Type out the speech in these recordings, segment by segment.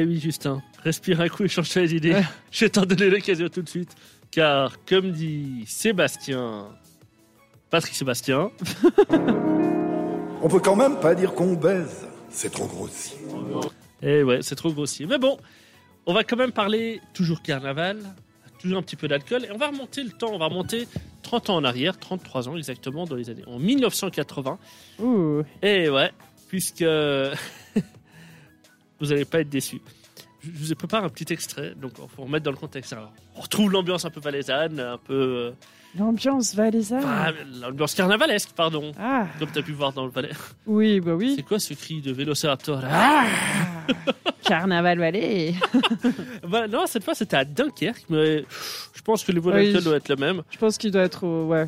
Eh oui, Justin, respire un coup et change les idées. Ouais. Je vais t'en donner l'occasion tout de suite. Car, comme dit Sébastien, Patrick Sébastien, On peut quand même pas dire qu'on baise. C'est trop grossier. eh ouais, c'est trop grossier. Mais bon, on va quand même parler toujours carnaval, toujours un petit peu d'alcool. Et on va remonter le temps, on va remonter 30 ans en arrière, 33 ans exactement, dans les années, en 1980. Ouh. Et ouais, puisque vous n'allez pas être déçus. Je vous ai préparé un petit extrait, donc faut remettre dans le contexte. Alors, on retrouve l'ambiance un peu valaisanne, un peu. euh, L'ambiance valaisanne. enfin, l'ambiance carnavalesque, pardon. Ah, Comme tu as pu voir dans le Valais. oui, bah oui. C'est quoi ce cri de Vélociraptor là Ah, Carnaval Valais. Bah, Non, cette fois c'était à Dunkerque, mais je pense que le niveau Oui. doit être le même. Je pense qu'il doit être au, ouais,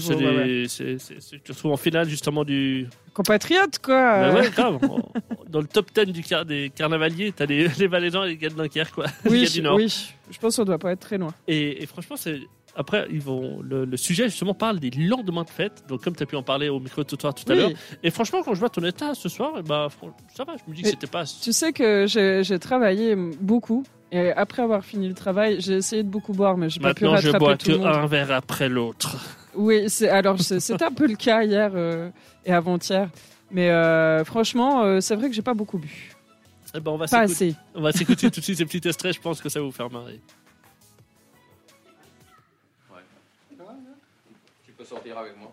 c'est ouais, ouais. Tu te retrouves en finale justement du. Compatriote, quoi. Bah ouais, grave. Dans le top 10 du car... des carnavaliers, t'as les, les Valaisans et les gars de Dunkerque, quoi. les oui, gars du Nord. oui. Je pense qu'on doit pas être très loin. Et, et franchement, c'est. Après, ils vont, le, le sujet justement parle des lendemains de fête. Donc, comme tu as pu en parler au micro de trottoir tout à Oui. l'heure. Et franchement, quand je vois ton état ce soir, eh ben, ça va. Je me dis que c'était pas. Tu sais que j'ai travaillé beaucoup. Et après avoir fini le travail, j'ai essayé de beaucoup boire, mais j'ai pas pu Maintenant, je rattraper bois tout que le monde. un verre après l'autre. Oui, c'est alors c'est- c'était un peu le cas hier euh, et avant-hier. Mais euh, franchement, euh, c'est vrai que j'ai pas beaucoup bu. Eh ben, on va Pas s'écouter- assez. on va s'écouter tout de suite ces petits extraits. Je pense que ça va vous faire marrer. Tu peux sortir avec moi.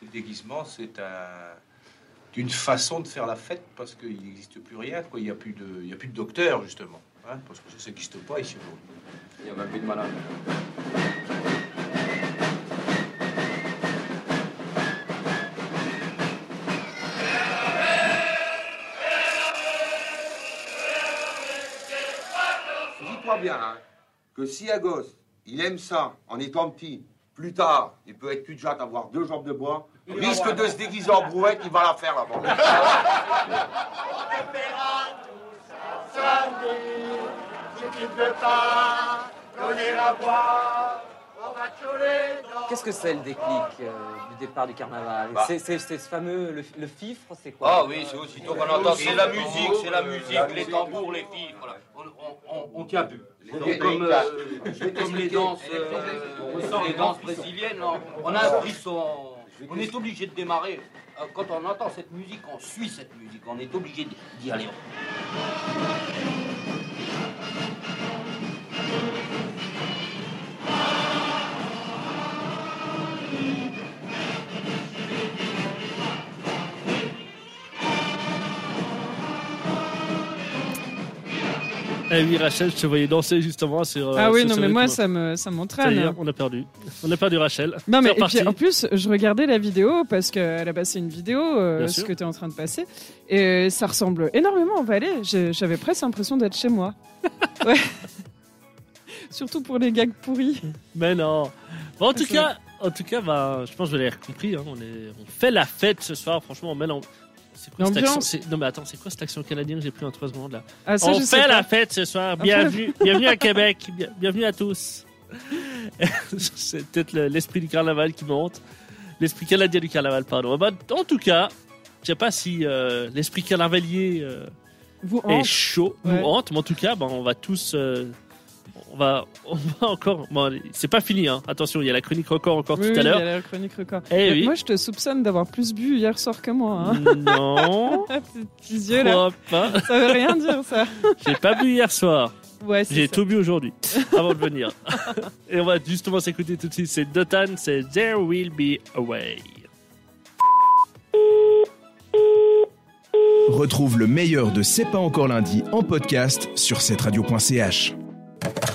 Le déguisement, c'est un... une façon de faire la fête parce qu'il n'existe plus rien. Quoi. Il n'y a, plus de... il y a plus de docteur, justement. hein, parce que ça n'existe pas ici. Il n'y a même plus de malade. Dis-toi bien hein, que si un gosse, il aime ça en étant petit, plus tard, il peut être cul de jatte, avoir deux jambes de bois, risque de se déguiser en brouette, il va la faire là-bas. Qu'est-ce que c'est le déclic euh, du départ du carnaval Bah. C'est c'est- c'est ce fameux, le, le fifre, c'est quoi Ah oui, c'est aussitôt qu'on entend. C'est la musique, c'est la musique, les tambours, les. Voilà. On, on, on, on tient plus. C'est comme, euh, comme les danses, euh, les danses brésiliennes. On, a un frisson. On est obligé de démarrer. Quand on entend cette musique, on suit cette musique. On est obligé d'y aller. Eh oui, Rachel, je te voyais danser justement sur. ah oui, non, mais moi, ça me ça m'entraîne. on a perdu. On a perdu Rachel. Non, mais et puis, en plus, je regardais la vidéo parce qu'elle a passé une vidéo, euh, ce sûr. que tu es en train de passer, et ça ressemble énormément au. J'ai- J'avais presque l'impression d'être chez moi. ouais. Surtout pour les gags pourris. Mais non. Bon, en tout C'est cas, en tout cas, bah, je pense que vous l'avez compris. hein, on, est, on fait la fête ce soir. Franchement, on met quoi L'ambiance? Non, mais attends, c'est quoi cette action canadienne que j'ai pris en 3 secondes là? Ah, ça, On je fait sais la pas. fête ce soir. Bienvenue, bienvenue à Québec. Bien- bienvenue à tous. c'est peut-être le- l'esprit du carnaval qui monte. L'esprit canadien du carnaval, pardon. Bah, en tout cas, je sais pas si euh, l'esprit carnavalier euh, Vous est chaud, Ouais. nous hante, mais en tout cas, bah, on va tous. euh, on va, on va encore. Bon, c'est pas fini, hein. Attention, il y a la chronique record encore Oui, tout oui, à il y l'heure. a la chronique record. Eh oui. Moi, je te soupçonne d'avoir plus bu hier soir que moi. Hein. Non, tes petits yeux là, pas. ça veut rien dire ça. J'ai pas bu hier soir. Ouais, J'ai tout bu aujourd'hui, avant de venir. Et on va justement s'écouter tout de suite. C'est Dotan, c'est There Will Be a Way. Retrouve le meilleur de C'est pas encore lundi en podcast sur cette radio.ch.